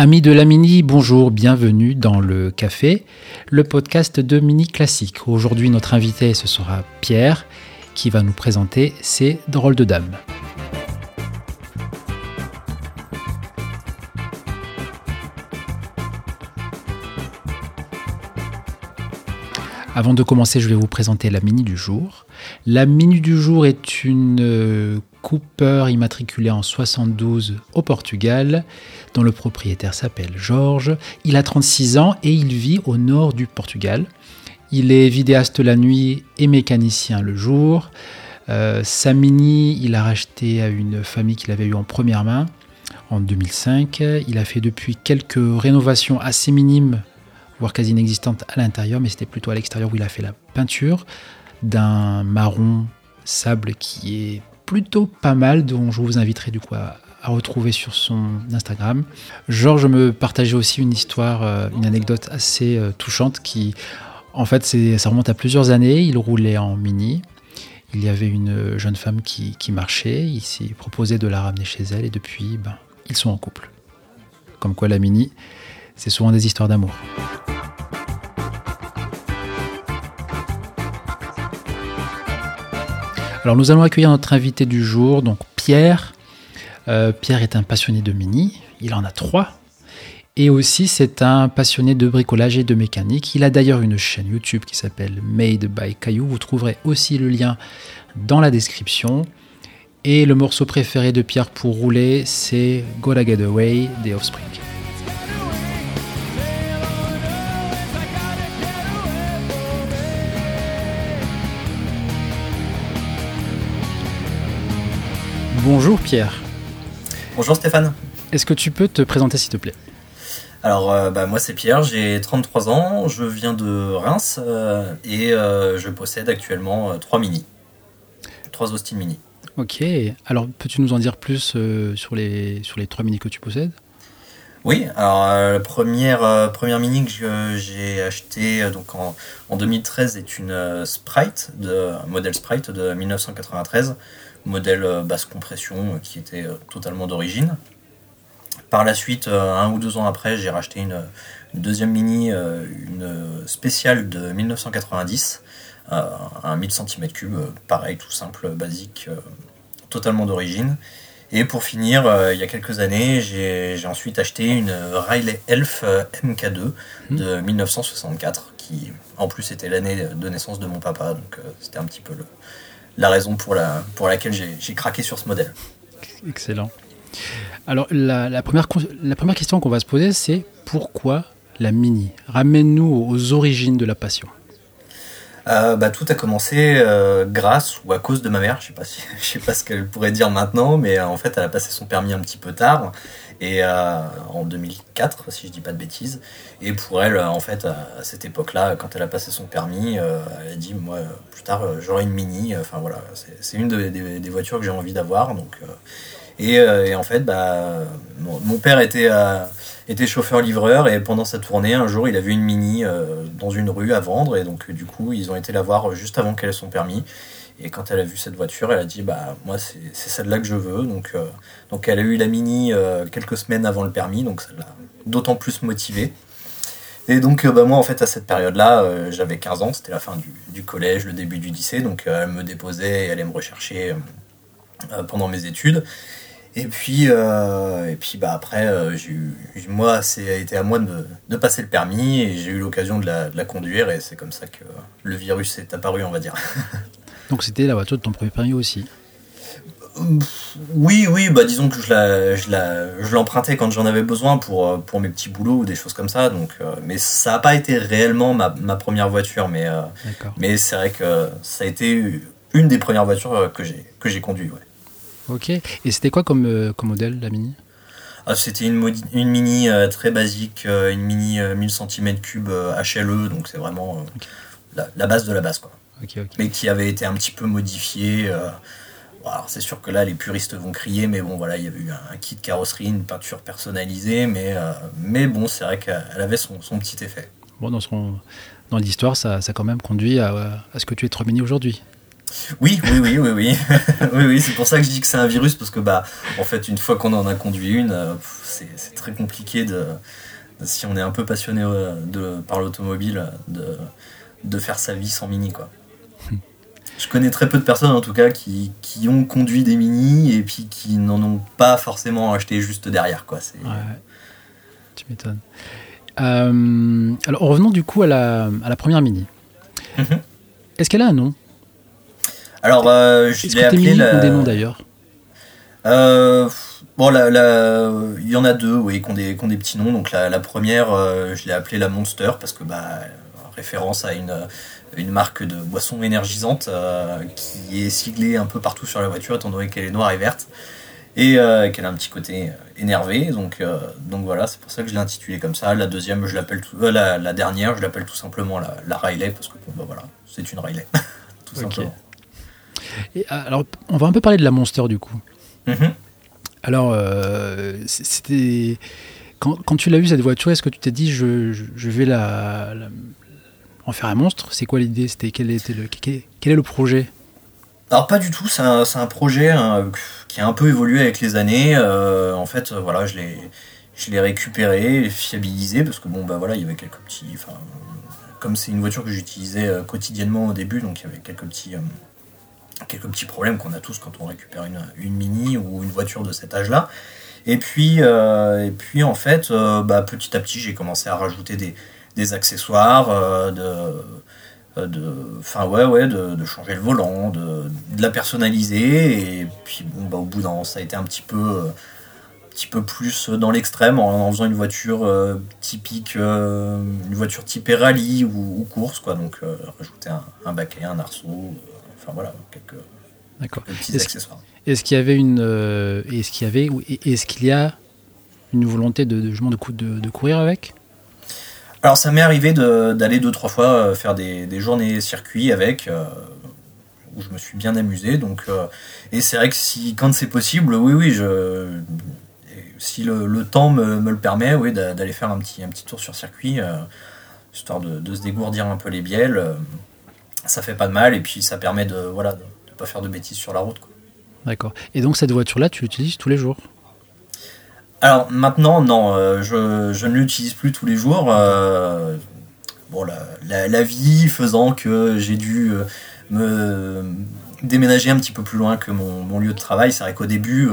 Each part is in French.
Amis de la Mini, bonjour, bienvenue dans le café, le podcast de Mini Classique. Aujourd'hui, notre invité, ce sera Pierre, qui va nous présenter ses drôles de dames. Avant de commencer, je vais vous présenter la Mini du jour. La Mini du jour est une euh, Cooper immatriculé en 72 au Portugal, dont le propriétaire s'appelle Georges. Il a 36 ans et il vit au nord du Portugal. Il est vidéaste la nuit et mécanicien le jour. Euh, sa Mini, il a racheté à une famille qu'il avait eue en première main en 2005. Il a fait depuis quelques rénovations assez minimes, voire quasi inexistantes à l'intérieur, mais c'était plutôt à l'extérieur où il a fait la peinture d'un marron sable qui est plutôt pas mal, dont je vous inviterai du coup à, retrouver sur son Instagram. Georges me partageait aussi une histoire, euh, une anecdote assez euh, touchante qui, en fait, ça remonte à plusieurs années. Il roulait en mini. Il y avait une jeune femme qui, marchait. Il s'est proposé de la ramener chez elle et depuis, ben, ils sont en couple. Comme quoi, la mini, c'est souvent des histoires d'amour. Alors nous allons accueillir notre invité du jour, donc Pierre. Euh, Pierre est un passionné de mini, il en a trois. Et aussi c'est un passionné de bricolage et de mécanique. Il a d'ailleurs une chaîne YouTube qui s'appelle Made by Caillou. Vous trouverez aussi le lien dans la description. Et le morceau préféré de Pierre pour rouler, c'est Gotta Get Away des Offspring. Bonjour Pierre. Bonjour Stéphane. Est-ce que tu peux te présenter s'il te plaît? Alors euh, bah, moi c'est Pierre, j'ai 33 ans, je viens de Reims euh, et euh, je possède actuellement trois mini. Trois Austin Mini. Ok, alors peux-tu nous en dire plus sur, les, sur les trois mini que tu possèdes? Oui, alors la première, première mini que j'ai acheté donc en, en, 2013 est une Sprite, de, modèle Sprite de 1993 modèle euh, basse compression euh, qui était euh, totalement d'origine. Par la suite, un ou deux ans après, j'ai racheté une, deuxième Mini, une spéciale de 1990, un 1000 cm3, pareil, tout simple, basique, totalement d'origine. Et pour finir, il y a quelques années, j'ai ensuite acheté une Riley Elf MK2 de 1964, qui en plus était l'année de naissance de mon papa, donc c'était un petit peu le, la raison pour, la, pour laquelle j'ai craqué sur ce modèle. Excellent. Alors, la, première, la première question qu'on va se poser, c'est pourquoi la Mini? Ramène-nous aux origines de la passion. Euh, bah, tout a commencé euh, grâce ou à cause de ma mère. Je sais, sais pas ce qu'elle pourrait dire maintenant, mais euh, en fait, elle a passé son permis un petit peu tard. Et en 2004 si je dis pas de bêtises. Et pour elle en fait à, cette époque là quand elle a passé son permis elle a dit moi plus tard j'aurai une mini. Enfin voilà. C'est une des, voitures que j'ai envie d'avoir. Donc et, en fait bah mon, père était était chauffeur livreur et pendant sa tournée un jour il a vu une mini dans une rue à vendre et donc du coup ils ont été la voir juste avant qu'elle ait son permis et quand elle a vu cette voiture, elle a dit bah moi c'est celle-là que je veux. Donc, euh, donc elle a eu la Mini euh, quelques semaines avant le permis, donc ça l'a d'autant plus motivée. Et donc euh, bah, moi en fait à cette période-là, j'avais 15 ans, c'était la fin du, collège, le début du lycée, donc elle me déposait et elle allait me rechercher pendant mes études. Et puis, et puis bah, après, eu, moi, c'est été à moi de, de, passer le permis et j'ai eu l'occasion de la, de la conduire et c'est comme ça que le virus est apparu, on va dire. Donc c'était la voiture de ton premier permis aussi? Oui, oui, bah disons que je, la, je, l'empruntais quand j'en avais besoin pour, euh, pour mes petits boulots ou des choses comme ça. Donc, euh, mais ça n'a pas été réellement ma, première voiture, mais, euh, mais c'est vrai que ça a été une des premières voitures que j'ai, que j'ai conduit. Ouais. Ok, et c'était quoi comme, comme modèle la Mini? Ah, C'était une, une Mini très basique, une Mini 1000 cm3 HLE, donc c'est vraiment la, la, base de la base. Quoi mais qui avait été un petit peu modifié. Euh, c'est sûr que là, les puristes vont crier, mais bon, voilà, il y avait eu un, kit carrosserie, une peinture personnalisée, mais, euh, mais bon, c'est vrai qu'elle avait son, petit effet. Bon, dans, son, dans l'histoire, ça, ça a quand même conduit à, à ce que tu es Mini aujourd'hui. Oui, oui, oui, oui, oui. oui, oui c'est pour ça que je dis que c'est un virus, parce que, bah, en fait, une fois qu'on en a conduit une, euh, c'est très compliqué de, si on est un peu passionné euh, de, par l'automobile, de, de faire sa vie sans mini, quoi. Je connais très peu de personnes, en tout cas, qui, qui ont conduit des mini et puis qui n'en ont pas forcément acheté juste derrière, quoi. Ouais, tu m'étonnes. Euh, alors, revenons du coup à la, à la première mini. Mhm. Est-ce qu'elle a un nom? Alors, euh, je l'ai appelé la... des noms d'ailleurs euh, Bon, il y en a deux, oui, qui ont des, des petits noms. Donc la, première, euh, je l'ai appelée la Monster parce que, bah, référence à une, une marque de boisson énergisante qui est siglée un peu partout sur la voiture, étant donné qu'elle est noire et verte et qu'elle a un petit côté énervé. Donc, donc voilà, c'est pour ça que je l'ai intitulée comme ça. La deuxième, je l'appelle la, la, dernière, je l'appelle tout simplement la, la Riley parce que bon, bah, voilà, c'est une Riley, tout simplement. Et, euh, alors, on va un peu parler de la Monster du coup. Mhm. Alors, euh, c'était. Quand, quand, tu l'as vu cette voiture, est-ce que tu t'es dit je, je, vais la, en faire un monstre? C'est quoi l'idée? C'était quel était le quel, est le projet? Alors pas du tout, c'est un, un, projet hein, qui a un peu évolué avec les années. Euh, en fait, voilà, je l'ai, je l'ai récupéré, fiabilisé parce que bon bah voilà, il y avait quelques petits, enfin, comme c'est une voiture que j'utilisais quotidiennement au début, donc il y avait quelques petits, quelques petits problèmes qu'on a tous quand on récupère une, une, mini ou une voiture de cet âge-là. Et puis, euh, et puis en fait, euh, bah, petit à petit, j'ai commencé à rajouter des, des accessoires, euh, de, de, enfin ouais, ouais, de, changer le volant, de, la personnaliser. Et puis bon, bah, au bout d'un ça a été un petit peu, un petit peu plus dans l'extrême en, faisant une voiture typique, une voiture type rallye ou, ou, course, quoi. Donc rajouter un, un baquet, un arceau voilà, quelques, petits est accessoires. Est-ce qu'il y avait une, euh, est-ce qu'il y avait, est-ce qu'il y a une volonté de, de, de, de courir avec? Alors ça m'est arrivé d'aller deux trois fois euh, faire des, des journées circuits avec. Euh, où je me suis bien amusé donc et c'est vrai que si quand c'est possible oui oui je si le, le temps me, me, le permet oui d'aller faire un petit un petit tour sur circuit histoire de, se dégourdir un peu les bielles ça fait pas de mal et puis ça permet de voilà de, pas faire de bêtises sur la route. D'accord. Et donc cette voiture-là, tu l'utilises tous les jours? Alors maintenant, non, euh, je, je, ne l'utilise plus tous les jours. Euh, bon, la, la, vie faisant que j'ai dû euh, me déménager un petit peu plus loin que mon, mon lieu de travail. C'est vrai qu'au début,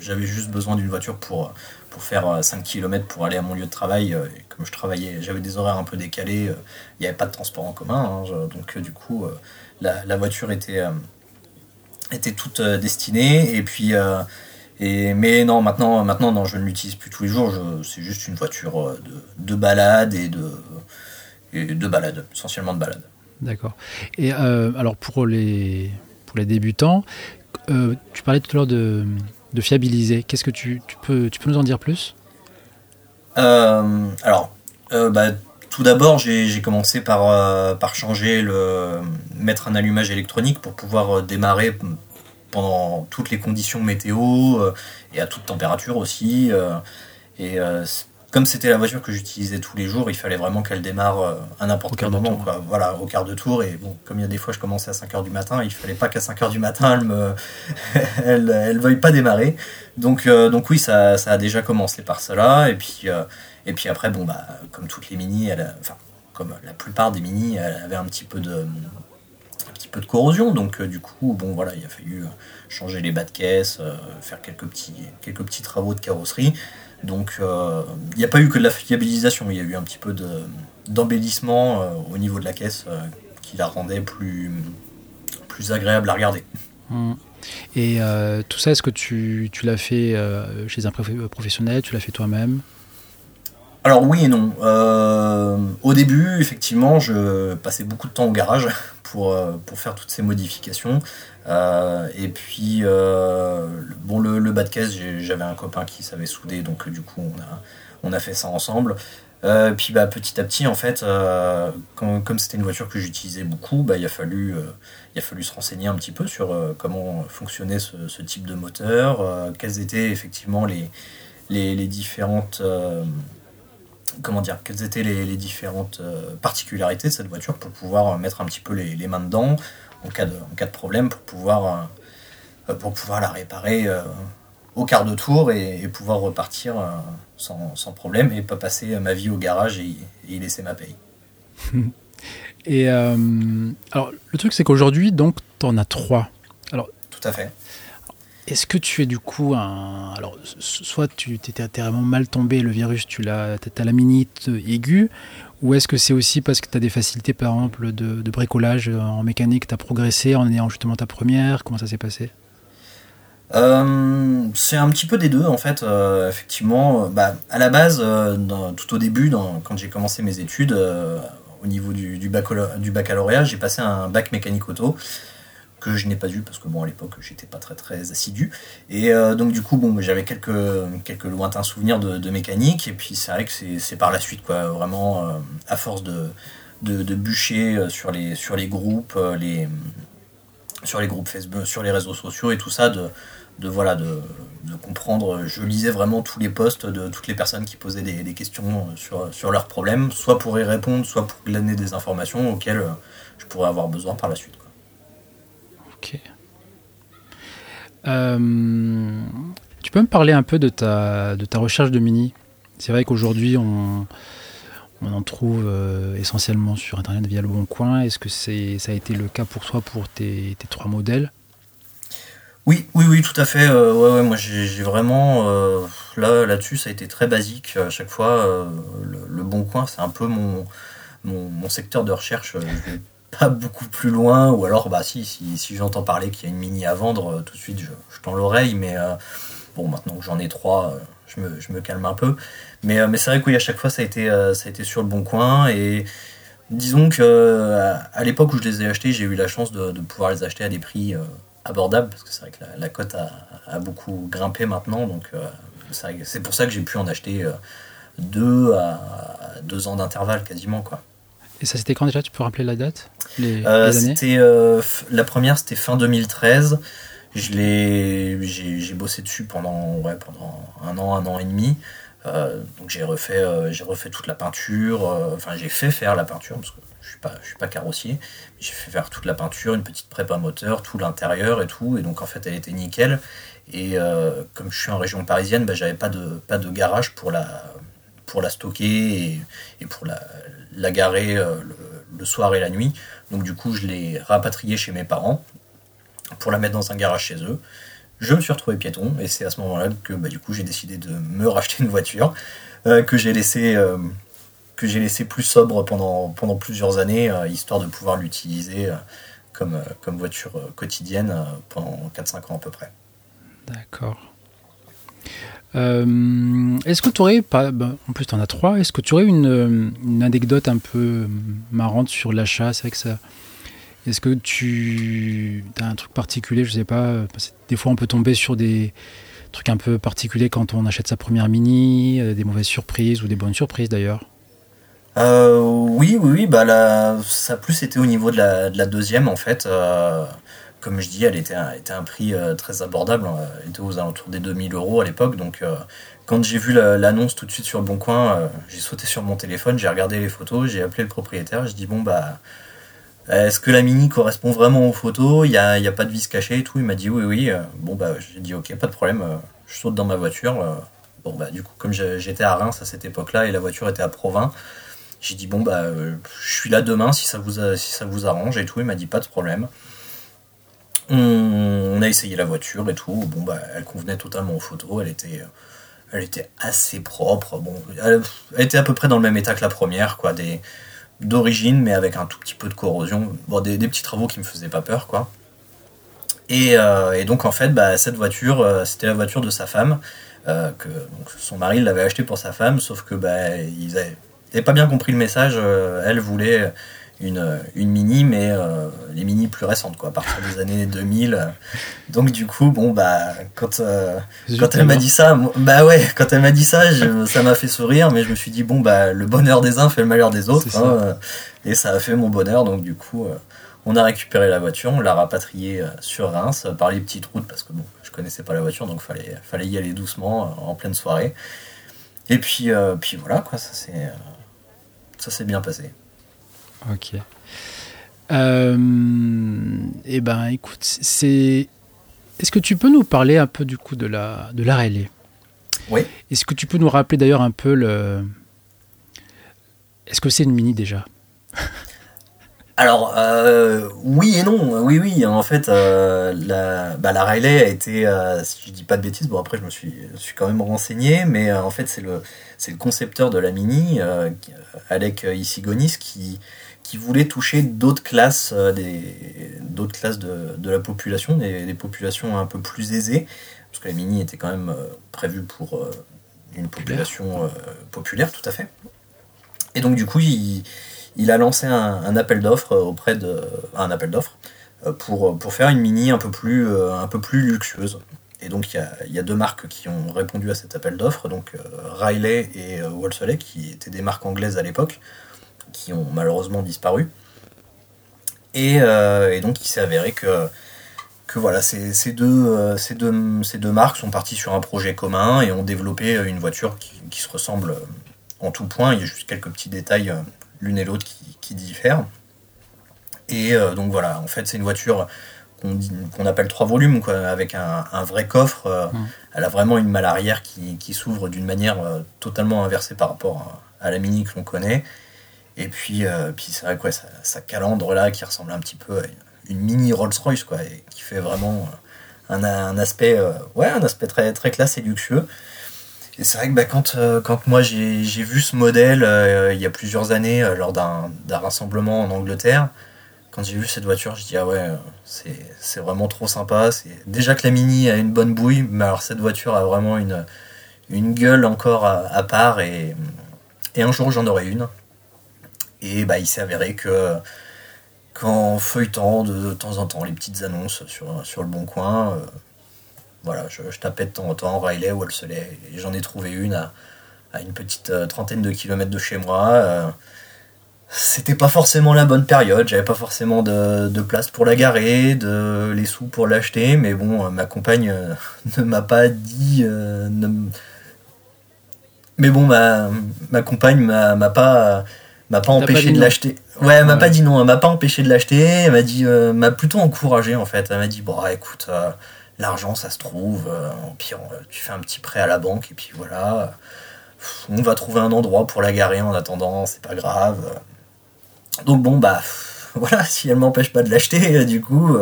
j'avais juste besoin d'une voiture pour, pour faire 5 km pour aller à mon lieu de travail. Et comme je travaillais, j'avais des horaires un peu décalés, il n'y avait pas de transport en commun. Hein, donc du coup, la, voiture était était toute euh, destinée. Et puis, euh, et, mais non, maintenant, maintenant non, je ne l'utilise plus tous les jours. C'est juste une voiture euh, de, de balade et de, de balade, essentiellement de balade. D'accord. Et alors pour les, les débutants, tu parlais tout à l'heure de, de, fiabiliser. Qu'est-ce que tu, peux, tu peux nous en dire plus? Alors, bah, tout d'abord, j'ai commencé par, euh, par changer le, mettre un allumage électronique pour pouvoir euh, démarrer pendant toutes les conditions météo euh, et à toute température aussi. Comme c'était la voiture que j'utilisais tous les jours, il fallait vraiment qu'elle démarre à n'importe quel moment, quoi. Voilà, au quart de tour. Et bon, comme il y a des fois, je commençais à 5 h du matin, il fallait pas qu'à 5 h du matin, elle me, elle, elle, veuille pas démarrer. Donc, donc oui, ça, ça a déjà commencé par cela. Et puis, et puis après, bon, bah, comme toutes les mini, elle enfin, comme la plupart des mini, elle avait un petit peu de, un petit peu de corrosion. Donc, euh, du coup, bon, voilà, il a fallu euh, changer les bas de caisse, euh, faire quelques petits, quelques petits travaux de carrosserie. Donc, il n'y a pas eu que de la fiabilisation, il y a eu un petit peu d'embellissement au niveau de la caisse qui la rendait plus, agréable à regarder. Mmh. Et tout ça, est-ce que tu, tu l'as fait chez un professionnel Tu l'as fait toi-même? Alors oui et non. Euh, au début, effectivement, je passais beaucoup de temps au garage pour, euh, pour faire toutes ces modifications. Euh, et puis, bon, le, bas de caisse, j'avais un copain qui savait souder, donc du coup, on a, fait ça ensemble. puis bah, petit à petit, en fait, comme c'était une voiture que j'utilisais beaucoup, bah, il, a fallu, se renseigner un petit peu sur comment fonctionnait ce, type de moteur, quelles étaient effectivement les différentes comment dire, quelles étaient les, différentes particularités de cette voiture pour pouvoir mettre un petit peu les, mains dedans en cas de, en cas de problème pour pouvoir, pour pouvoir la réparer au quart de tour et, pouvoir repartir sans, sans, problème et pas passer ma vie au garage et, y laisser ma paye. et alors le truc c'est qu'aujourd'hui donc tu en as trois. Alors, Tout à fait. Est-ce que tu es du coup un. Alors, soit tu étais vraiment mal tombé, le virus, tu l'as, as la minute aiguë, ou est-ce que c'est aussi parce que tu as des facilités, par exemple, de, bricolage en mécanique, tu as progressé en ayant justement ta première? Comment ça s'est passé? Euh, c'est un petit peu des deux en fait. Euh, effectivement, bah, à la base, euh, tout au début, quand j'ai commencé mes études, au niveau du baccalauréat, j'ai passé un bac mécanique auto que je n'ai pas eu parce que bon à l'époque j'étais pas très très assidu. Et euh, donc du coup bon j'avais quelques quelques lointains souvenirs de, mécanique. Et puis c'est vrai que c'est par la suite quoi. Vraiment euh, à force de, de, bûcher euh, sur les sur les groupes les sur les groupes Facebook sur les réseaux sociaux et tout ça de de voilà de, comprendre je lisais vraiment tous les posts de toutes les personnes qui posaient des, des questions sur, sur leurs problèmes soit pour y répondre soit pour glaner des informations auxquelles je pourrais avoir besoin par la suite Ok. Euh, tu peux me parler un peu de ta, recherche de mini? C'est vrai qu'aujourd'hui, on, en trouve euh, essentiellement sur Internet via le Bon Coin. Est-ce que ça a été le cas pour toi pour tes, trois modèles? Oui, oui, oui, tout à fait. Euh, moi, j'ai, vraiment là, là-dessus, ça a été très basique à chaque fois. Le, Bon Coin, c'est un peu mon secteur de recherche beaucoup plus loin, ou alors bah si, si, si j'entends parler qu'il y a une mini à vendre, euh, tout de suite je, tends l'oreille, mais euh, bon maintenant que j'en ai trois, euh, je me, je me, calme un peu. Mais, mais c'est vrai que oui, chaque fois ça a été, ça a été sur le bon coin, et disons que à l'époque où je les ai achetés, j'ai eu la chance de, de, pouvoir les acheter à des prix abordables, parce que c'est vrai que la, cote a, a, beaucoup grimpé maintenant, donc c'est pour ça que j'ai pu en acheter deux à deux ans d'intervalle quasiment quoi. Et ça, c'était quand déjà Tu peux rappeler la date les, euh, c'était, euh, La première, c'était fin 2013. Je l'ai, j'ai, bossé dessus pendant, ouais, pendant un an, un an et demi. Euh, donc j'ai refait, j'ai refait toute la peinture. Enfin, j'ai fait faire la peinture parce que je suis pas, je suis pas carrossier. J'ai fait faire toute la peinture, une petite prépa moteur, tout l'intérieur et tout. Et donc en fait, elle était nickel. Et comme je suis en région parisienne, bah, j'avais pas de, pas de garage pour la, pour la stocker et, et pour la, la garer euh, le, soir et la nuit. Donc du coup, je l'ai rapatriée chez mes parents pour la mettre dans un garage chez eux. Je me suis retrouvé piéton et c'est à ce moment-là que bah, du coup j'ai décidé de me racheter une voiture euh, que j'ai laissé euh, laissé plus sobre pendant, pendant plusieurs années histoire de pouvoir l'utiliser comme, comme voiture quotidienne pendant 4-5 ans à peu près. D'accord. Euh, est-ce que tu aurais, pas, ben, en plus tu en as trois, est-ce que tu aurais une, une, anecdote un peu marrante sur l'achat? C'est vrai que ça. Est-ce que tu as un truc particulier Je sais pas. Des fois on peut tomber sur des trucs un peu particuliers quand on achète sa première mini, euh, des mauvaises surprises ou des bonnes surprises d'ailleurs? Euh, oui, oui, oui. Bah ça a plus été au niveau de la deuxième en fait comme je dis, elle était, était un prix euh, très abordable. Hein. Elle était aux alentours des 2000 euros à l'époque. Donc, euh, quand j'ai vu l'annonce tout de suite sur le bon coin, euh, j'ai sauté sur mon téléphone, j'ai regardé les photos, j'ai appelé le propriétaire. Je dis bon bah, est-ce que la mini correspond vraiment aux photos? Il n'y a, a, pas de vis cachée et tout. Il m'a dit oui, oui. Bon bah, j'ai dit ok, pas de problème. Je saute dans ma voiture. Bon bah, du coup, comme j'étais à Reims à cette époque-là et la voiture était à Provins. J'ai dit bon bah je suis là demain si ça vous si ça vous arrange et tout. Il m'a dit pas de problème. On, a essayé la voiture et tout. Bon, bah, elle convenait totalement aux photos. Elle était, elle était assez propre. Bon, elle, était à peu près dans le même état que la première, quoi. Des, d'origine, mais avec un tout petit peu de corrosion. Bon, des, petits travaux qui me faisaient pas peur, quoi. Et, euh, donc, en fait, bah, cette voiture, euh, c'était la voiture de sa femme. Euh, que son mari l'avait acheté pour sa femme, sauf que bah, ils n'avaient pas bien compris le message. elle voulait une, une mini, mais euh, les mini plus récentes, quoi, à partir des années 2000. Donc du coup, bon bah quand euh, quand elle m'a dit ça, bah ouais, quand elle m'a dit ça, ça m'a fait sourire, mais je me suis dit bon bah le bonheur des uns fait le malheur des autres, hein, et ça a fait mon bonheur. Donc du coup, euh, on a récupéré la voiture, on l'a rapatriée sur Reims par les petites routes parce que bon, je connaissais pas la voiture, donc fallait fallait y aller doucement en pleine soirée. Et puis, puis voilà, quoi, ça s'est bien passé. Ok. Euh, eh ben, écoute, c'est. Est-ce que tu peux nous parler un peu du coup de la de la relais Oui. Est-ce que tu peux nous rappeler d'ailleurs un peu le. Est-ce que c'est une mini déjà? Alors euh, oui et non, oui oui. En fait, euh, la, bah, la Riley a été, euh, si je dis pas de bêtises, bon après je me suis, je suis quand même renseigné, mais en fait c'est le, c'est le concepteur de la mini, Alec Isigonis, qui qui voulait toucher d'autres classes, des, d'autres classes de, de, la population, des, populations un peu plus aisées, parce que la mini était quand même prévue pour une population populaire, tout à fait. Et donc du coup, il, il a lancé un, appel d'offres auprès de un appel d'offres pour, pour faire une mini un peu plus un peu plus luxueuse. Et donc il y, a, y a, deux marques qui ont répondu à cet appel d'offres, donc Riley et Wolseley, qui étaient des marques anglaises à l'époque, qui ont malheureusement disparu. Et, euh, donc il s'est avéré que, que voilà, ces, ces deux, euh, ces, deux, ces deux marques sont parties sur un projet commun et ont développé une voiture qui, qui se ressemble en tout point. Il y a juste quelques petits détails euh, l'une et l'autre qui, qui, diffèrent. Et donc voilà, en fait c'est une voiture qu'on appelle trois volumes, quoi, avec un, un vrai coffre. Mmh. Elle a vraiment une malle arrière qui, qui s'ouvre d'une manière totalement inversée par rapport à, la Mini que l'on connaît. Et puis, euh, puis c'est vrai quoi, sa, calandre là qui ressemble un petit peu à une mini Rolls-Royce quoi, et qui fait vraiment euh, un, un aspect, euh, ouais, un aspect très, très classe et luxueux. C'est vrai que bah, quand, quand moi j'ai vu ce modèle il y a plusieurs années lors d'un rassemblement en Angleterre, quand j'ai vu cette voiture, je dis ah ouais, c'est vraiment trop sympa. Déjà que la Mini a une bonne bouille, mais alors cette voiture a vraiment une, gueule encore à, part et, un jour j'en aurai une. Et bah, il s'est avéré que qu'en feuilletant de, temps en temps les petites annonces sur, le bon coin, euh, voilà, je, tapais de temps en temps Riley ou Wolseley, et j'en ai trouvé une à, à une petite euh, trentaine de kilomètres de chez moi. Euh, c'était pas forcément la bonne période, j'avais pas forcément de, de, place pour la garer, de les sous pour l'acheter, mais bon, ma compagne ne m'a pas dit. Mais bon, ma, ma compagne m'a pas m'a pas empêché de l'acheter. Ouais, elle m'a pas dit non, elle m'a pas empêché de l'acheter, elle m'a dit euh, m'a plutôt encouragé en fait. Elle m'a dit bon, écoute, euh, l'argent ça se trouve, euh, pire tu fais un petit prêt à la banque et puis voilà. On va trouver un endroit pour la garer en attendant, c'est pas grave. Donc bon bah voilà, si elle m'empêche pas de l'acheter, du coup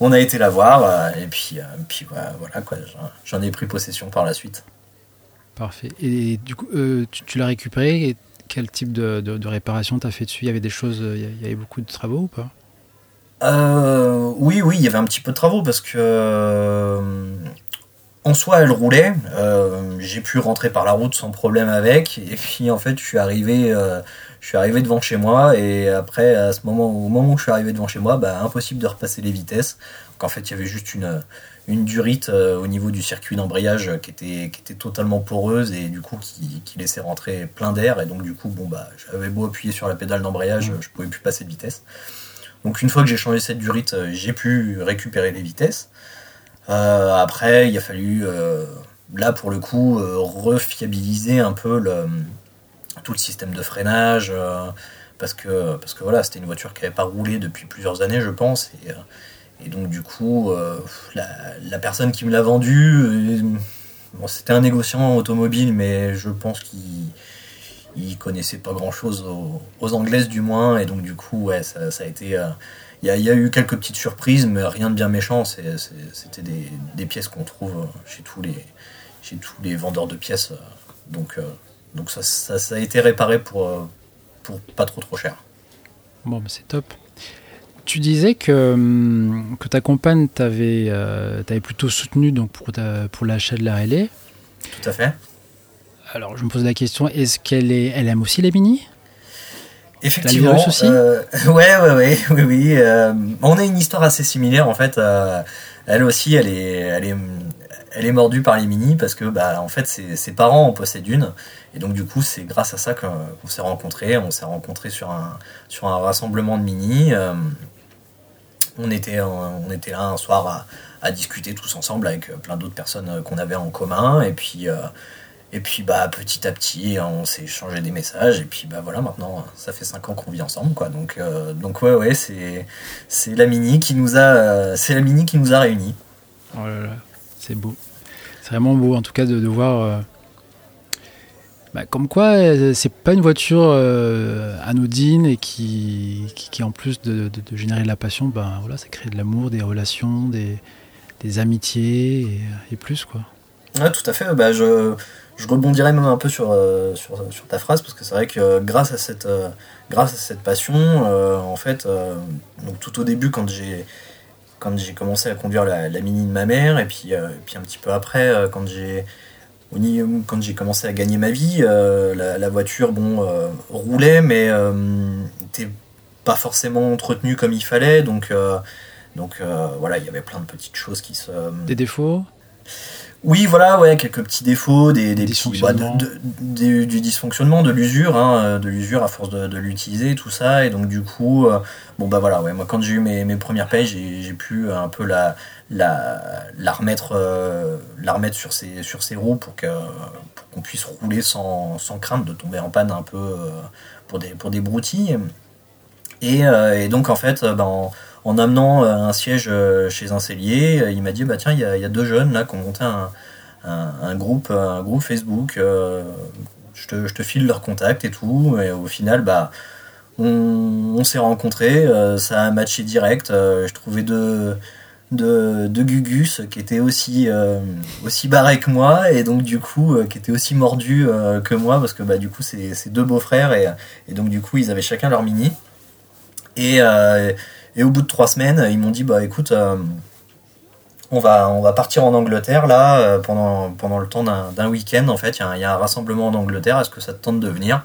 on a été la voir et puis voilà quoi, j'en ai pris possession par la suite. Parfait. Et du coup, tu, l'as récupéré et quel type de, de, réparation tu as fait dessus? Il y avait des choses, il y avait beaucoup de travaux ou pas? Euh, Oui, oui, il y avait un petit peu de travaux parce que euh, en soi, elle roulait. Euh, j'ai pu rentrer par la route sans problème avec. Et puis en fait, je suis arrivé, je suis arrivé devant chez moi et après, à ce moment, au moment où je suis arrivé devant chez moi, bah, impossible de repasser les vitesses. Donc en fait, il y avait juste une une durite euh, au niveau du circuit d'embrayage qui était, qui était totalement poreuse et du coup qui, qui laissait rentrer plein d'air et donc du coup bon bah j'avais beau appuyer sur la pédale d'embrayage je pouvais plus passer de vitesse donc une fois que j'ai changé cette durite euh, j'ai pu récupérer les vitesses. Euh, après il a fallu là pour le coup refiabiliser un peu tout le système de freinage parce que voilà c'était une voiture qui n'avait pas roulé depuis plusieurs années je pense et donc du coup, euh, la, personne qui me l'a vendu, euh, bon, c'était un négociant automobile, mais je pense qu'il connaissait pas grand chose aux, anglaises du moins, et donc du coup, ouais, ça, a été. Euh, il y, a eu quelques petites surprises, mais rien de bien méchant. C'était des, pièces qu'on trouve chez tous les, chez tous les vendeurs de pièces. Donc, donc ça, ça, a été réparé pour, pour pas trop trop cher. Bon, mais c'est top. Tu disais que, hum, que ta compagne t'avait euh, plutôt soutenu donc pour, pour l'achat de la relais. Tout à fait. Alors je me pose la question, est-ce qu'elle est, elle aime aussi les mini Effectivement. Aussi? euh, ouais, ouais, ouais, oui, oui. Euh, on a une histoire assez similaire en fait. Euh, elle aussi, elle est, elle est, elle est mordue par les mini parce que bah en fait ses, ses parents en possèdent une et donc du coup c'est grâce à ça qu'on s'est rencontrés. On s'est rencontrés sur un sur un rassemblement de mini on était, on était là un soir à, discuter tous ensemble avec plein d'autres personnes qu'on avait en commun. Et puis, euh, Et puis bah petit à petit, on s'est échangé des messages et puis bah voilà maintenant ça fait 5 ans qu'on vit ensemble quoi. Donc donc ouais ouais c'est c'est la mini qui nous a c'est la mini qui nous a réunis. Oh là là, c'est beau. C'est vraiment beau en tout cas de, de voir bah, comme quoi, euh, c'est pas une voiture euh, anodine et qui, qui, en plus de, générer de la passion, ben voilà, ça crée de l'amour, des relations, des, des amitiés et, plus quoi. Ouais, tout à fait. Bah, je, je rebondirais même un peu sur, euh, sur, sur, ta phrase parce que c'est vrai que grâce à cette, grâce à cette passion, en fait, donc tout au début quand j'ai quand j'ai commencé à conduire la, mini de ma mère et puis, puis un petit peu après quand j'ai quand j'ai commencé à gagner ma vie, euh, la, voiture bon, euh, roulait, mais n'était euh, pas forcément entretenue comme il fallait. Donc, donc voilà, il y avait plein de petites choses qui se. Des défauts? Oui, voilà, ouais, quelques petits défauts, des, des petits, bah, du dysfonctionnement, de l'usure, hein, de l'usure à force de, l'utiliser, tout ça. Et donc du coup, bon bah voilà, ouais, moi quand j'ai eu mes, mes premières payes, j'ai pu un peu la, la, la remettre, euh, la remettre sur, ses, sur ses roues pour qu'on pour puisse rouler sans, sans, crainte de tomber en panne un peu euh, pour, des, pour des broutilles. Et, euh, et donc en fait, ben, en, amenant un siège chez un cellier, il m'a dit bah tiens, il y a, deux jeunes là qui ont monté un, un, groupe, un groupe Facebook. je, te, je te file leur contact et tout. Et au final, bah on, s'est rencontrés, ça a matché direct. je trouvais deux de, de, Gugus qui était aussi, euh, aussi que moi et donc du coup euh, qui était aussi mordu euh, que moi parce que bah, du coup c'est deux beaux-frères et, et, donc du coup ils avaient chacun leur mini et, et au bout de trois semaines ils m'ont dit bah écoute on va, on va partir en Angleterre là pendant, pendant le temps d'un week-end en fait il y, a un rassemblement en Angleterre est-ce que ça te tente de venir?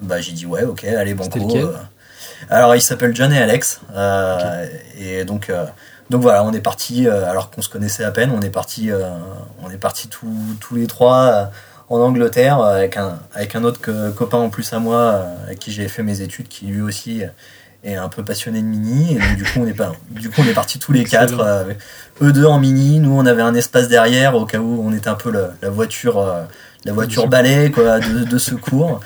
Bah j'ai dit ouais ok allez bon alors il s'appelle John et Alex et donc donc voilà, on est parti, euh, alors qu'on se connaissait à peine, on est parti, euh, on est parti tous les trois euh, en Angleterre avec un, avec un autre copain en plus à moi avec qui j'ai fait mes études, qui lui aussi est un peu passionné de mini. Et donc, du coup, on est pas, du coup, on est partis tous les quatre, eux deux en mini. Nous, on avait un espace derrière au cas où on était un peu la, voiture, la voiture balai quoi, de, de secours.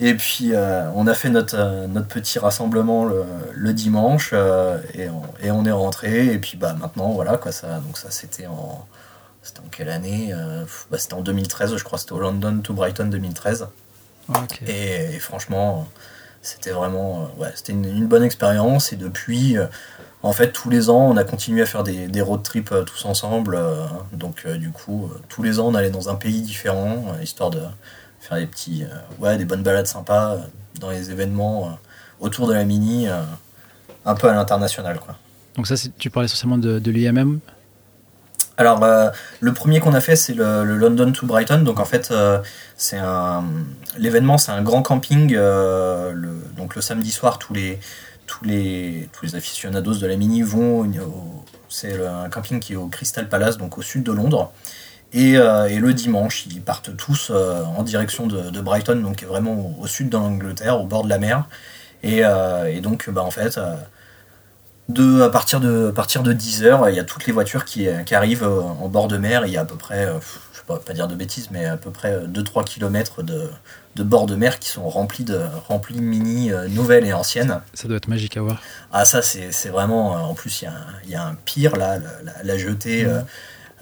Et puis euh, on a fait notre, euh, notre petit rassemblement le, dimanche euh, et, on, et, on, est rentré. Et puis bah maintenant voilà quoi ça. Donc ça c'était en c'était en quelle année bah, C'était en 2013 je crois. C'était au London to Brighton 2013. Et, franchement c'était vraiment ouais c'était une, bonne expérience et depuis en fait tous les ans on a continué à faire des, road trips tous ensemble. donc du coup tous les ans on allait dans un pays différent histoire de faire des petits, euh, ouais, des bonnes balades sympas euh, dans les événements euh, autour de la mini, un peu à l'international, quoi. Donc ça, tu parlais essentiellement de, de l'IMM alors, le premier qu'on a fait, c'est le, London to Brighton. Donc, en fait, c'est un l'événement, c'est un grand camping. le, donc, le samedi soir, tous les tous les tous les aficionados de la mini vont. C'est un camping qui est au Crystal Palace, donc au sud de Londres. Euh, et, le dimanche, ils partent tous euh, en direction de, Brighton, donc vraiment au, sud de l'Angleterre, au bord de la mer. Et, euh, donc, bah, en fait, de, à partir de, partir de 10h, il y a toutes les voitures qui, arrivent en bord de mer. il y a à peu près, je ne vais pas, dire de bêtises, mais à peu près 2-3 km de, de bord de mer qui sont remplis de, remplis de mini nouvelles et anciennes. Ça doit être magique à voir. Ah, ça, c'est vraiment. En plus, il y, a un pire, là, la, jetée. Mmh.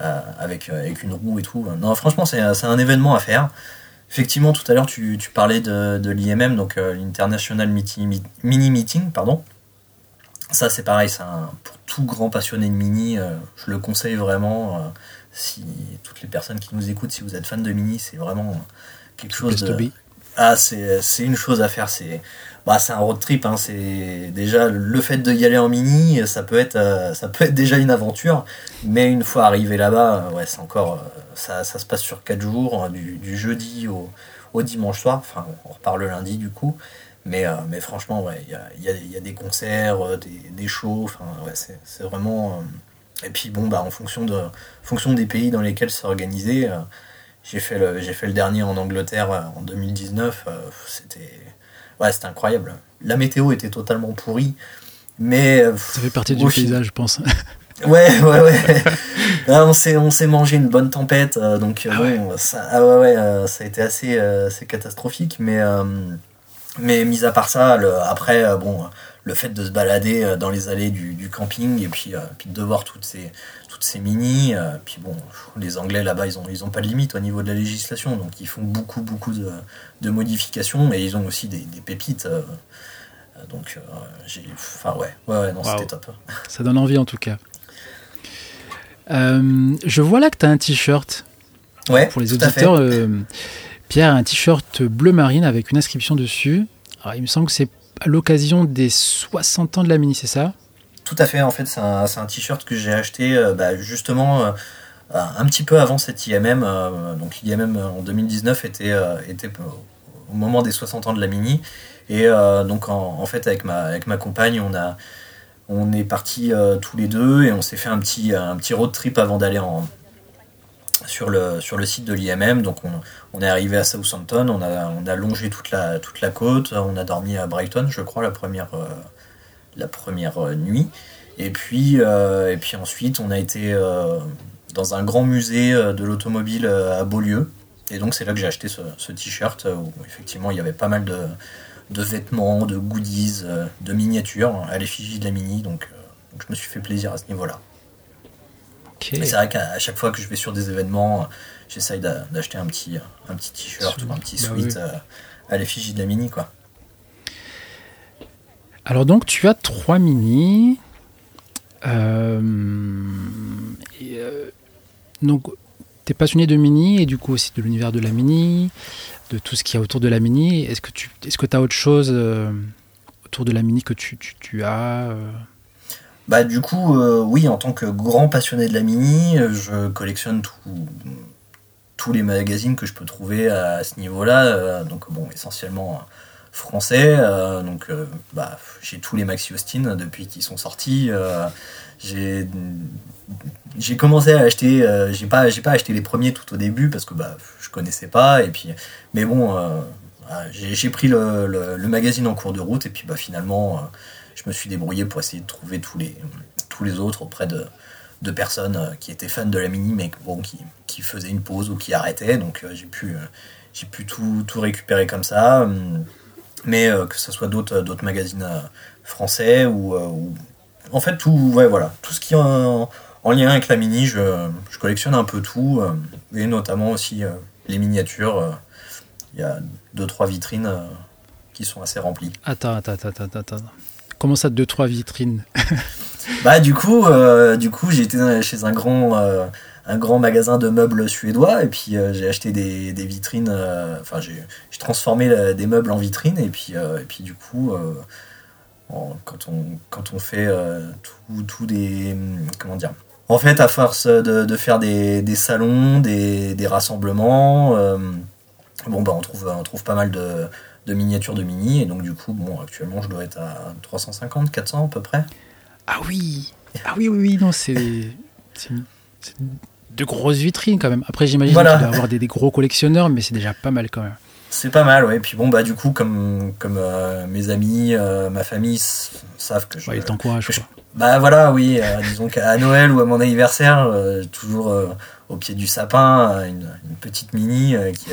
Euh, avec, euh, avec une roue et tout. Non, franchement, c'est un événement à faire. Effectivement, tout à l'heure, tu, tu, parlais de, de l'IMM, donc euh, l'International Mini Meeting, pardon. Ça, c'est pareil, un, pour tout grand passionné de mini, je le conseille vraiment. si toutes les personnes qui nous écoutent, si vous êtes fan de mini, c'est vraiment quelque chose de. Ah, c'est une chose à faire. C'est bah, c'est un road trip. Hein, c'est déjà le fait de y aller en mini, ça peut être, euh, ça peut être déjà une aventure. Mais une fois arrivé là-bas, euh, ouais, c'est encore, euh, ça, ça, se passe sur 4 jours, hein, du, du, jeudi au, au, dimanche soir. Enfin, on repart le lundi du coup. Mais, mais franchement, ouais, il y a, y, a, y a, des concerts, des, des shows. Ouais, c'est vraiment. et puis bon, bah, en fonction de, fonction des pays dans lesquels c'est organisé. j'ai fait le, j'ai fait le dernier en Angleterre en 2019. c'était ouais, c'était incroyable. La météo était totalement pourrie, mais. Ça fait partie du paysage, je pense. Ouais, ouais, ouais. on s'est on s'est mangé une bonne tempête, donc ah bon, ça, ah ouais, ouais, ça a été assez, assez catastrophique, mais mais mis à part ça, le, après, bon, le fait de se balader dans les allées du, du camping et puis, puis de voir toutes ces toutes ces mini. Euh, puis bon, les Anglais là-bas, ils ont, ils ont pas de limite au niveau de la législation, donc ils font beaucoup, beaucoup de, de modifications et ils ont aussi des, des pépites. Euh, euh, donc, j'ai. Enfin, ouais, ouais, non, c'était top. Ça donne envie en tout cas. je vois là que tu as un t-shirt. Ouais, pour les auditeurs. Pierre un t-shirt bleu marine avec une inscription dessus. Il me semble que c'est à l'occasion des 60 ans de la mini, c'est ça? Tout à fait, en fait, c'est un, t-shirt que j'ai acheté euh, bah, justement euh, un petit peu avant cette IMM. Euh, donc l'IMM en 2019 était, au moment des 60 ans de la Mini. Et donc en, fait avec ma, compagne, on, est partis tous les deux et on s'est fait un petit road trip avant d'aller en, sur le, sur le site de l'IMM. Donc on, on, est arrivé à Southampton, on a, on a longé toute la, toute la côte, on a dormi à Brighton, je crois, la première, la première euh, nuit. Et puis, euh, et puis ensuite, on a été euh, dans un grand musée de l'automobile à Beaulieu. Et donc, c'est là que j'ai acheté ce, t-shirt où effectivement il y avait pas mal de, de vêtements, de goodies, de miniatures à l'effigie de la Mini. Donc, je me suis fait plaisir à ce niveau-là. Et c'est vrai qu'à chaque fois que je vais sur des événements, j'essaye d'acheter un petit un petit t-shirt ou un petit bah sweat à l'effigie de la Mini. quoi. Alors donc tu as trois mini. Euh, euh, donc tu es passionné de mini et du coup aussi de l'univers de la mini, de tout ce qu'il y a autour de la mini. Est-ce que tu est-ce que as autre chose euh, autour de la mini que tu, tu, as Bah du coup oui en tant que grand passionné de la mini, je collectionne tous les magazines que je peux trouver à, ce niveau-là. donc bon essentiellement français. Euh, donc, euh, bah, j'ai tous les Maxi Austin depuis qu'ils sont sortis. Euh, j'ai j'ai commencé à acheter j'ai pas j'ai pas acheté les premiers tout au début parce que bah je connaissais pas et puis mais bon j'ai pris le, le, magazine en cours de route et puis bah finalement je me suis débrouillé pour essayer de trouver tous les tous les autres auprès de, de personnes qui étaient fans de la mini mais bon qui, qui faisaient une pause ou qui arrêtaient. Donc j'ai pu j'ai pu tout, tout récupérer comme ça. Hum, mais euh, que ce soit d'autres magazines euh, français ou, euh, en fait tout ouais voilà. Tout ce qui est en, en lien avec la mini je, je, collectionne un peu tout et notamment aussi les miniatures. Il y a deux trois vitrines qui sont assez remplies. Attends attends attends attends comment ça deux trois vitrines bah du coup du coup j'ai été chez un grand un grand magasin de meubles suédois et puis euh, j'ai acheté des, des vitrines euh, enfin j'ai transformé des meubles en vitrines et puis euh, et puis du coup quand on quand on fait tout, tout, des comment dire en fait à force de, de faire des, des, salons des, des rassemblements bon bah on trouve on trouve pas mal de, de miniatures de mini et donc du coup bon actuellement je dois être à 350 400 à peu près ah oui ah oui oui oui non c'est de grosses vitrines quand même. Après, j'imagine qu'il doit y avoir des, gros collectionneurs, mais c'est déjà pas mal quand même. C'est pas mal, ouais. Et puis bon, bah du coup, comme, comme euh, mes amis, euh, ma famille savent que je. Ouais, t'encouragent, Bah voilà, oui. Euh, disons qu'à Noël ou à mon anniversaire, toujours au pied du sapin, une, petite mini qui,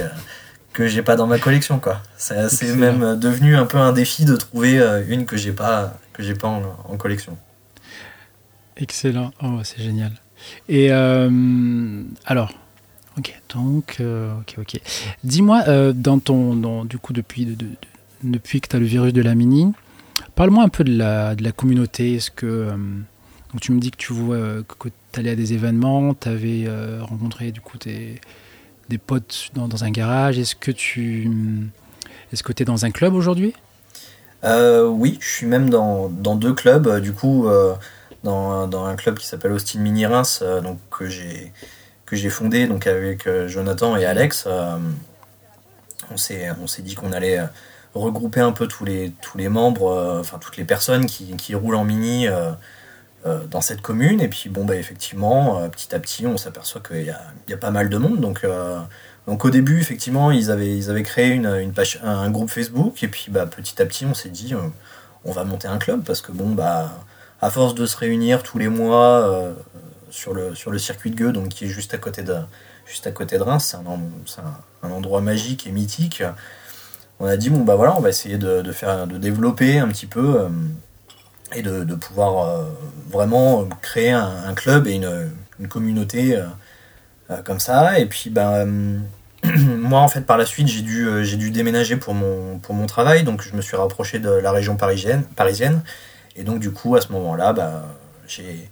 que j'ai pas dans ma collection, quoi. C'est même devenu un peu un défi de trouver une que j'ai pas, que j'ai pas en, en collection. Excellent. Oh, c'est génial. Et euh, alors, ok, donc, euh, ok, ok. Dis-moi, euh, dans ton, du coup, depuis, depuis que tu as le virus de la mini, parle-moi un peu de la, de la communauté. Est-ce que donc tu me dis que tu vois que tu allais à des événements, tu avais rencontré du coup tes, des potes dans, un garage? Est-ce que tu est-ce que es dans un club aujourd'hui? Oui, je suis même dans, dans deux clubs. Du coup, dans, dans un club qui s'appelle Austin Mini Reims, euh, donc, que j'ai que j'ai fondé donc avec euh, Jonathan et Alex. Euh, on s'est on s'est dit qu'on allait regrouper un peu tous les tous les membres, enfin toutes les personnes qui, qui roulent en mini. Dans cette commune. Et puis bon bah effectivement petit à petit on s'aperçoit qu'il y a, pas mal de monde. Donc donc au début effectivement ils avaient ils avaient créé une, un groupe Facebook. Et puis bah petit à petit on s'est dit on va monter un club. Parce que bon bah à force de se réunir tous les mois sur, le, sur le circuit de Gueux, donc qui est juste à côté de, juste à côté de Reims, c'est un, un, endroit magique et mythique. On a dit bon bah voilà, on va essayer de faire, de développer un petit peu et de, de pouvoir vraiment créer un, club et une, une communauté comme ça. Et puis ben moi, en fait, par la suite, j'ai dû, euh, j'ai dû déménager pour mon, pour mon travail, donc je me suis rapproché de la région parisienne. parisienne et donc, du coup, à ce moment-là, bah, j'ai,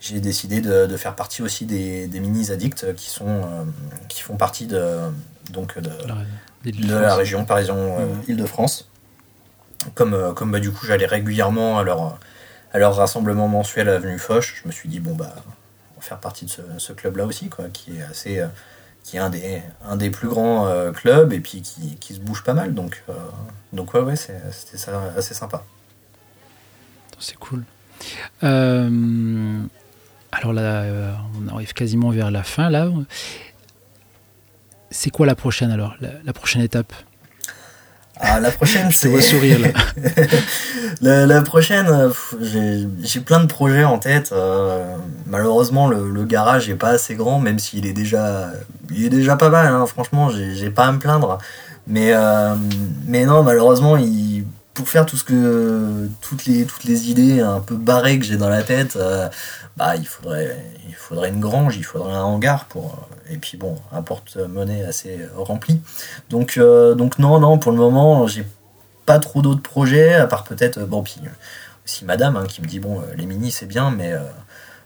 j'ai décidé de, de, faire partie aussi des, des mini-addicts qui, sont, euh, qui font partie de, donc, de, de la région parisienne euh, Île-de-France. Comme, comme bah, du coup, j'allais régulièrement à leur, à leur rassemblement mensuel à Avenue Foch, je me suis dit, bon, bah, on va faire partie de ce, club-là aussi, quoi, qui est assez qui est un des, un des plus grands euh, clubs et puis qui, qui, se bouge pas mal. Donc, euh, donc ouais, ouais c'était assez sympa. C'est cool. Euh, alors là, on arrive quasiment vers la fin là. C'est quoi la prochaine alors? La prochaine étape? Ah, la prochaine, c'est. sourire là. la, la, prochaine, euh, j'ai plein de projets en tête. Euh, malheureusement, le, le, garage est pas assez grand, même s'il est déjà, il est déjà pas mal. Hein, franchement, j'ai pas à me plaindre. Mais, euh, mais non, malheureusement, il, pour faire tout ce que toutes les toutes les idées un peu barrées que j'ai dans la tête, euh, bah il faudrait il faudrait une grange, il faudrait un hangar pour et puis bon un porte-monnaie assez rempli. Donc euh, donc non non pour le moment j'ai pas trop d'autres projets à part peut-être bon puis aussi Madame hein, qui me dit bon les mini c'est bien mais euh,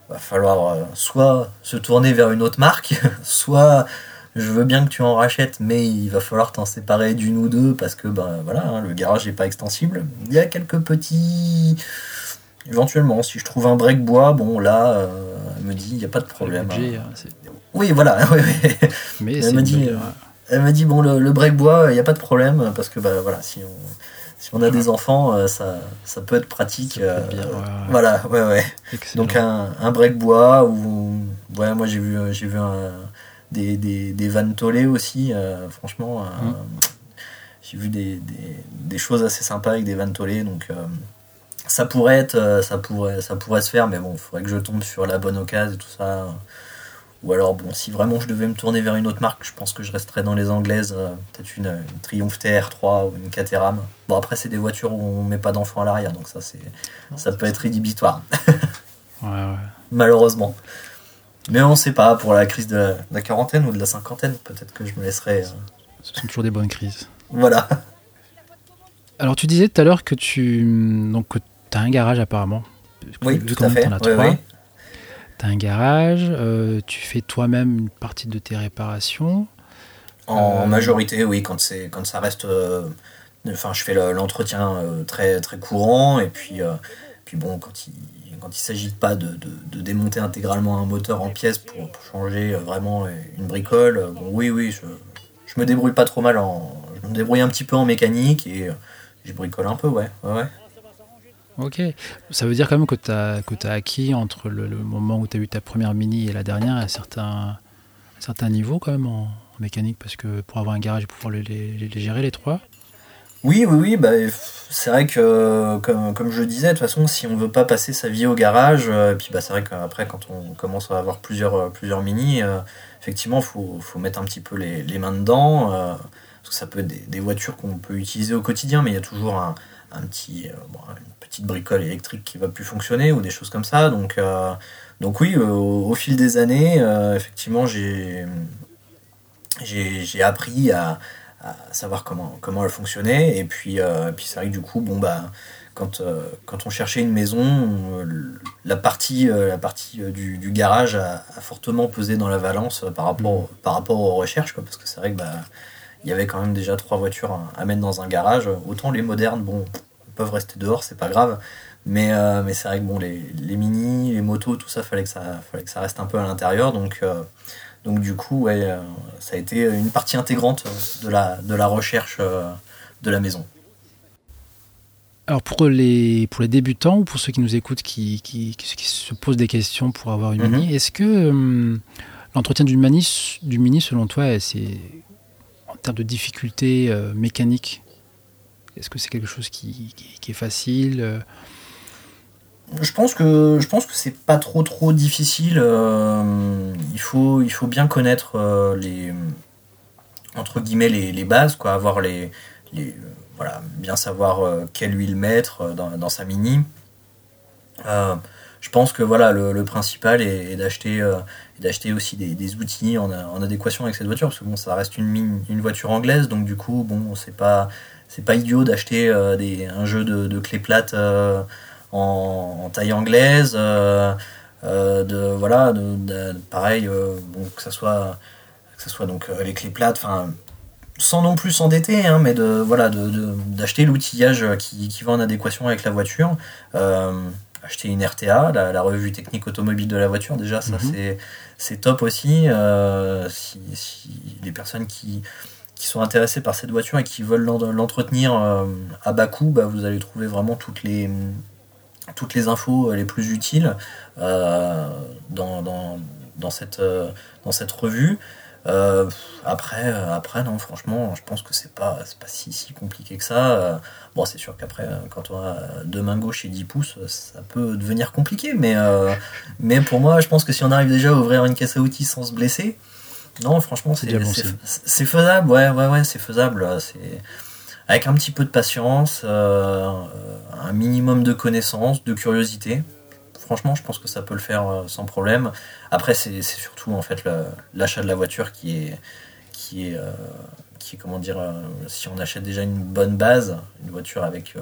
va falloir soit se tourner vers une autre marque, soit je veux bien que tu en rachètes, mais il va falloir t'en séparer d'une ou deux parce que ben voilà, hein, le garage n'est pas extensible. Il y a quelques petits. Éventuellement, si je trouve un break bois, bon là, euh, elle me dit, il n'y a pas de problème. Hein. Hein, oui, voilà. Mais elle me dit, elle me dit bon le, break bois, il n'y a pas de problème parce que ben voilà, si on si on a des enfants, euh, ça, ça peut être pratique. Euh, voilà, ouais, ouais. Donc un, un break bois ou ouais, moi j'ai vu j'ai vu un des, des, des vannes tollées aussi. Euh, franchement, euh, mm. j'ai vu des, des, choses assez sympas avec des vannes tollées. Donc, euh, ça pourrait être, ça pourrait, ça pourrait se faire, mais bon, il faudrait que je tombe sur la bonne occasion et tout ça. Ou alors, bon, si vraiment je devais me tourner vers une autre marque, je pense que je resterais dans les anglaises, peut-être une, une, Triumph TR3 ou une Caterham. Bon, après, c'est des voitures où on met pas d'enfants à l'arrière, donc ça, c'est, ça peut être rédhibitoire. ouais, ouais. Malheureusement. Mais on ne sait pas, pour la crise de la, quarantaine ou de la cinquantaine, peut-être que je me laisserai. Euh, Ce sont toujours des bonnes crises. Voilà. Alors tu disais tout à l'heure que tu donc as un garage apparemment. Oui, tout à fait. As trois. Tu as un garage, euh, tu fais toi-même une partie de tes réparations. En euh, majorité, oui, quand, quand ça reste. enfin, je fais l'entretien très, très courant et puis, puis bon, quand il quand il ne s'agit pas de, démonter intégralement un moteur en pièces pour, changer euh, vraiment une bricole, euh, oui, oui, je, me débrouille pas trop mal en. Je me débrouille un petit peu en mécanique et euh, je bricole un peu, ouais. ouais, Ok. Ça veut dire quand même que tu as, que as acquis entre le, moment où tu as eu ta première mini et la dernière un certain, certain niveau quand même en, mécanique parce que pour avoir un garage et pouvoir les gérer les trois oui, oui, oui, bah, c'est vrai que, comme, comme je disais, de toute façon, si on veut pas passer sa vie au garage, euh, et puis bah, c'est vrai qu'après, quand on commence à avoir plusieurs, euh, plusieurs mini, euh, effectivement, il faut, mettre un petit peu les, mains dedans. parce que ça peut être des, voitures qu'on peut utiliser au quotidien, mais il y a toujours un, petit, une petite bricole électrique qui va plus fonctionner ou des choses comme ça. Donc, donc oui, au, au, fil des années, effectivement, j'ai appris à à savoir comment, comment elle fonctionnait. Et puis, euh, puis c'est vrai que du coup, bon, bah, quand, euh, quand on cherchait une maison, la partie, euh, la partie du, du, garage a, fortement pesé dans la balance par rapport, par rapport aux recherches, quoi, parce que c'est vrai que bah, il y avait quand même déjà trois voitures à, mettre dans un garage. Autant les modernes, bon, peuvent rester dehors, c'est pas grave. Mais, mais c'est vrai que bon, les, les, mini, les motos, tout ça, fallait que ça, fallait que ça reste un peu à l'intérieur. Donc, donc du coup, ouais, euh, ça a été une partie intégrante de la, de la recherche euh, de la maison. Alors pour les, pour les débutants ou pour ceux qui nous écoutent, qui, qui, qui se posent des questions pour avoir une mini, mhm. est-ce que euh, l'entretien du mini, du mini, selon toi, c'est en termes de difficulté mécanique, est-ce que c'est quelque chose qui, qui est facile je pense que je pense que c'est pas trop trop difficile. Euh, il faut il faut bien connaître euh, les entre guillemets les, bases quoi, avoir les, les voilà bien savoir quelle huile mettre dans, sa mini. je pense que voilà le, principal est, d'acheter d'acheter aussi des, outils en, adéquation avec cette voiture parce que bon ça reste une une voiture anglaise donc du coup bon c'est pas c'est pas idiot d'acheter un jeu de, de clés plates en, taille anglaise, euh, euh, de voilà, de, pareil, euh, bon, que ça soit que ça soit donc les clés plates, enfin sans non plus s'endetter, hein, mais de voilà, d'acheter l'outillage qui, qui, va en adéquation avec la voiture. acheter une RTA, la, revue technique automobile de la voiture, déjà ça mhm. c'est top aussi. si, si, les personnes qui, qui sont intéressées par cette voiture et qui veulent l'entretenir à bas coût, bah, vous allez trouver vraiment toutes les toutes les infos les plus utiles euh, dans, dans, dans, cette, euh, dans cette revue. Euh, après, après, non, franchement, je pense que c'est pas, pas si, si compliqué que ça. bon, c'est sûr qu'après, quand on a deux mains gauches et 10 pouces, ça peut devenir compliqué, mais, mais pour moi, je pense que si on arrive déjà à ouvrir une caisse à outils sans se blesser, non, franchement, c'est, c'est, faisable, ouais, ouais, ouais, c'est faisable. C'est avec un petit peu de patience, euh, un minimum de connaissances, de curiosité. Franchement, je pense que ça peut le faire euh, sans problème. Après, c'est surtout en fait l'achat de la voiture qui est, qui est, euh, qui est comment dire, si on achète déjà une bonne base, une voiture avec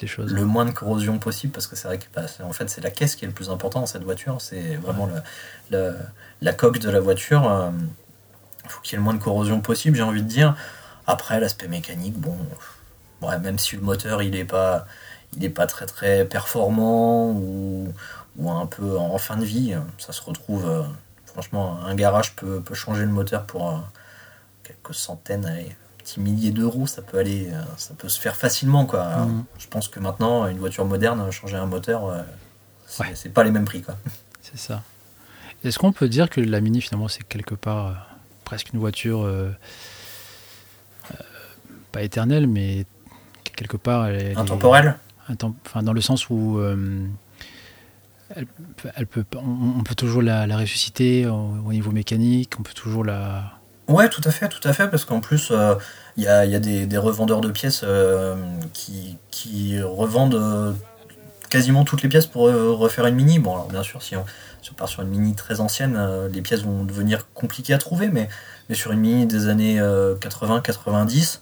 les choses, le moins de corrosion possible, parce que c'est vrai que bah, en fait c'est la caisse qui est le plus important dans cette voiture, c'est vraiment la coque de la voiture. Il faut qu'il y ait le moins de corrosion possible, j'ai envie de dire. Après, l'aspect mécanique, bon, même si le moteur il est pas, il est pas très très performant ou, un peu en fin de vie, ça se retrouve. Euh, franchement, un garage peut, changer le moteur pour euh, quelques centaines, un petit millier d'euros, ça peut aller, euh, ça peut se faire facilement quoi. Mhm. Je pense que maintenant, une voiture moderne, changer un moteur, c'est pas les mêmes prix quoi. C'est ça. Est-ce qu'on peut dire que la Mini finalement c'est quelque part presque une voiture pas éternelle, mais quelque part. Elle, Intemporelle Enfin, dans le sens où. Euh, elle, peut, on, peut toujours la, ressusciter au, niveau mécanique, on peut toujours la. Ouais, tout à fait, tout à fait, parce qu'en plus, euh, il y, a, y, a, des, revendeurs de pièces euh, qui, qui, revendent quasiment toutes les pièces pour refaire une mini. Bon, alors bien sûr, si on, si on part sur une mini très ancienne, les pièces vont devenir compliquées à trouver, mais, mais sur une mini des années 80-90,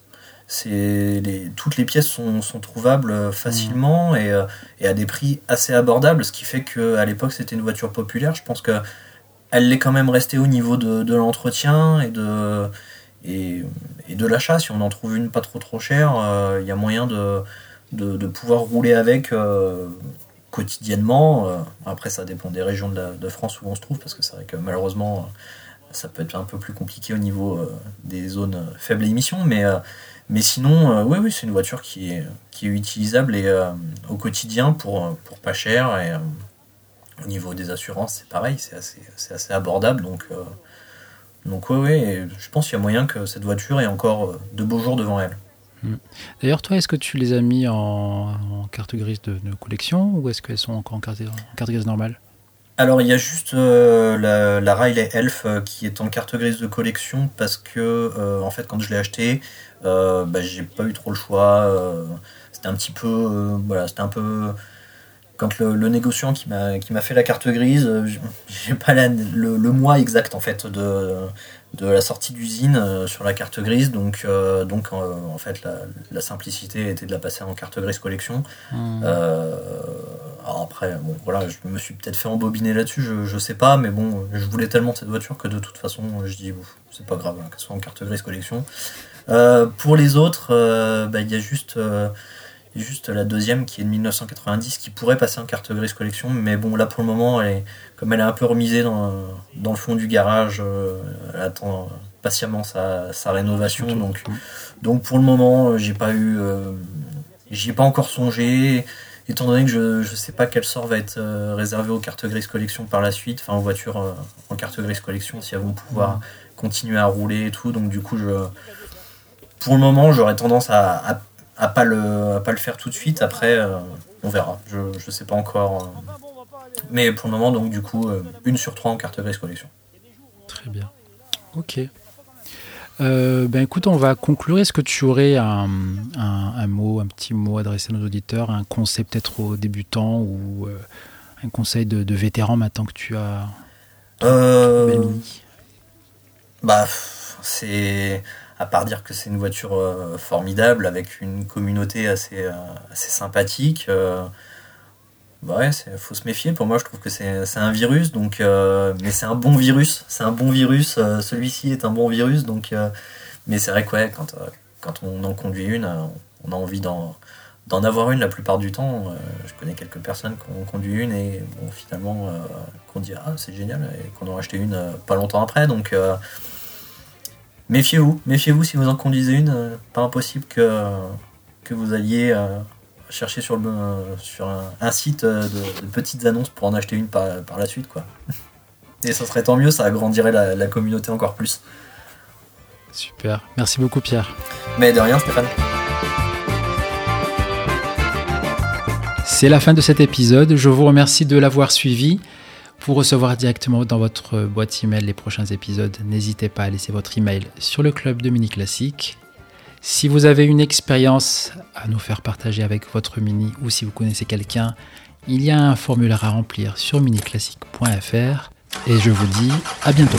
les, toutes les pièces sont, trouvables euh, facilement euh, et, à des prix assez abordables, ce qui fait qu'à l'époque c'était une voiture populaire. Je pense qu'elle l'est quand même restée au niveau de, l'entretien et de, et, de l'achat. Si on en trouve une pas trop trop chère, euh, il y a moyen de, de, pouvoir rouler avec quotidiennement. après, ça dépend des régions de, France où on se trouve, parce que c'est vrai que malheureusement, ça peut être un peu plus compliqué au niveau des zones faibles émissions, mais mais sinon, euh, oui, oui, c'est une voiture qui est, qui est utilisable et, euh, au quotidien pour, pour pas cher. Et euh, au niveau des assurances, c'est pareil, c'est assez, assez, abordable. Donc, donc oui, oui, je pense qu'il y a moyen que cette voiture ait encore de beaux jours devant elle. Hmm. D'ailleurs, toi, est-ce que tu les as mis en, carte grise de, collection ou est-ce qu'elles sont encore en carte grise normale? Alors il y a juste la, la, Riley Elf qui est en carte grise de collection parce que en fait quand je l'ai acheté euh, bah, j'ai pas eu trop le choix. Euh, c'était un petit peu, euh, voilà, c'était un peu quand le, négociant qui m'a qui m'a fait la carte grise, j'ai pas le, le, mois exact en fait de, de la sortie d'usine sur la carte grise, donc donc en fait la, la, simplicité était de la passer en carte grise collection. Mmh. alors après bon voilà, je me suis peut-être fait embobiner là-dessus, je, je sais pas, mais bon, je voulais tellement cette voiture que de toute façon je dis c'est pas grave hein, qu'elle soit en carte grise collection. Euh, pour les autres, euh, bah, il y a juste euh, juste la deuxième qui est de 1990 qui pourrait passer en carte grise collection mais bon là pour le moment elle est, comme elle est un peu remisée dans, dans le fond du garage elle attend patiemment sa, sa rénovation donc, donc pour le moment j'ai pas eu j'y ai pas encore songé étant donné que je ne sais pas quel sort va être réservé aux cartes grises collection par la suite enfin aux voitures en carte grise collection si elles vont pouvoir continuer à rouler et tout donc du coup je pour le moment, j'aurais tendance à, à, pas le, pas le faire tout de suite. Après, euh, on verra. Je ne sais pas encore. mais pour le moment, donc du coup, une sur trois en carte grise collection. Très bien. Ok. ben écoute, on va conclure. Est-ce que tu aurais un, un, mot, un petit mot adressé à nos auditeurs, un conseil peut-être aux débutants ou un conseil de, de, vétéran maintenant que tu as euh, Bah, c'est à part dire que c'est une voiture euh, formidable avec une communauté assez, euh, assez sympathique. Euh, bah ouais, faut se méfier. Pour moi, je trouve que c'est un virus, donc, mais c'est un bon virus. C'est un bon virus. Celui-ci est un bon virus, donc. mais c'est vrai que ouais, quand, quand on en conduit une, on a envie d'en d'en avoir une la plupart du temps. Euh, je connais quelques personnes qui ont conduit une et finalement euh, qu'on dit ah c'est génial et qu'on en acheté une euh, pas longtemps après. Donc méfiez-vous, méfiez-vous si vous en conduisez une. pas impossible que, que vous alliez chercher sur, le, sur un, site de, petites annonces pour en acheter une par, par, la suite. quoi. Et ça serait tant mieux, ça agrandirait la, la communauté encore plus. Super, merci beaucoup Pierre. Mais de rien Stéphane. C'est la fin de cet épisode. Je vous remercie de l'avoir suivi. Pour recevoir directement dans votre boîte email les prochains épisodes, n'hésitez pas à laisser votre email sur le club de Mini Classique. Si vous avez une expérience à nous faire partager avec votre Mini ou si vous connaissez quelqu'un, il y a un formulaire à remplir sur miniclassique.fr et je vous dis à bientôt.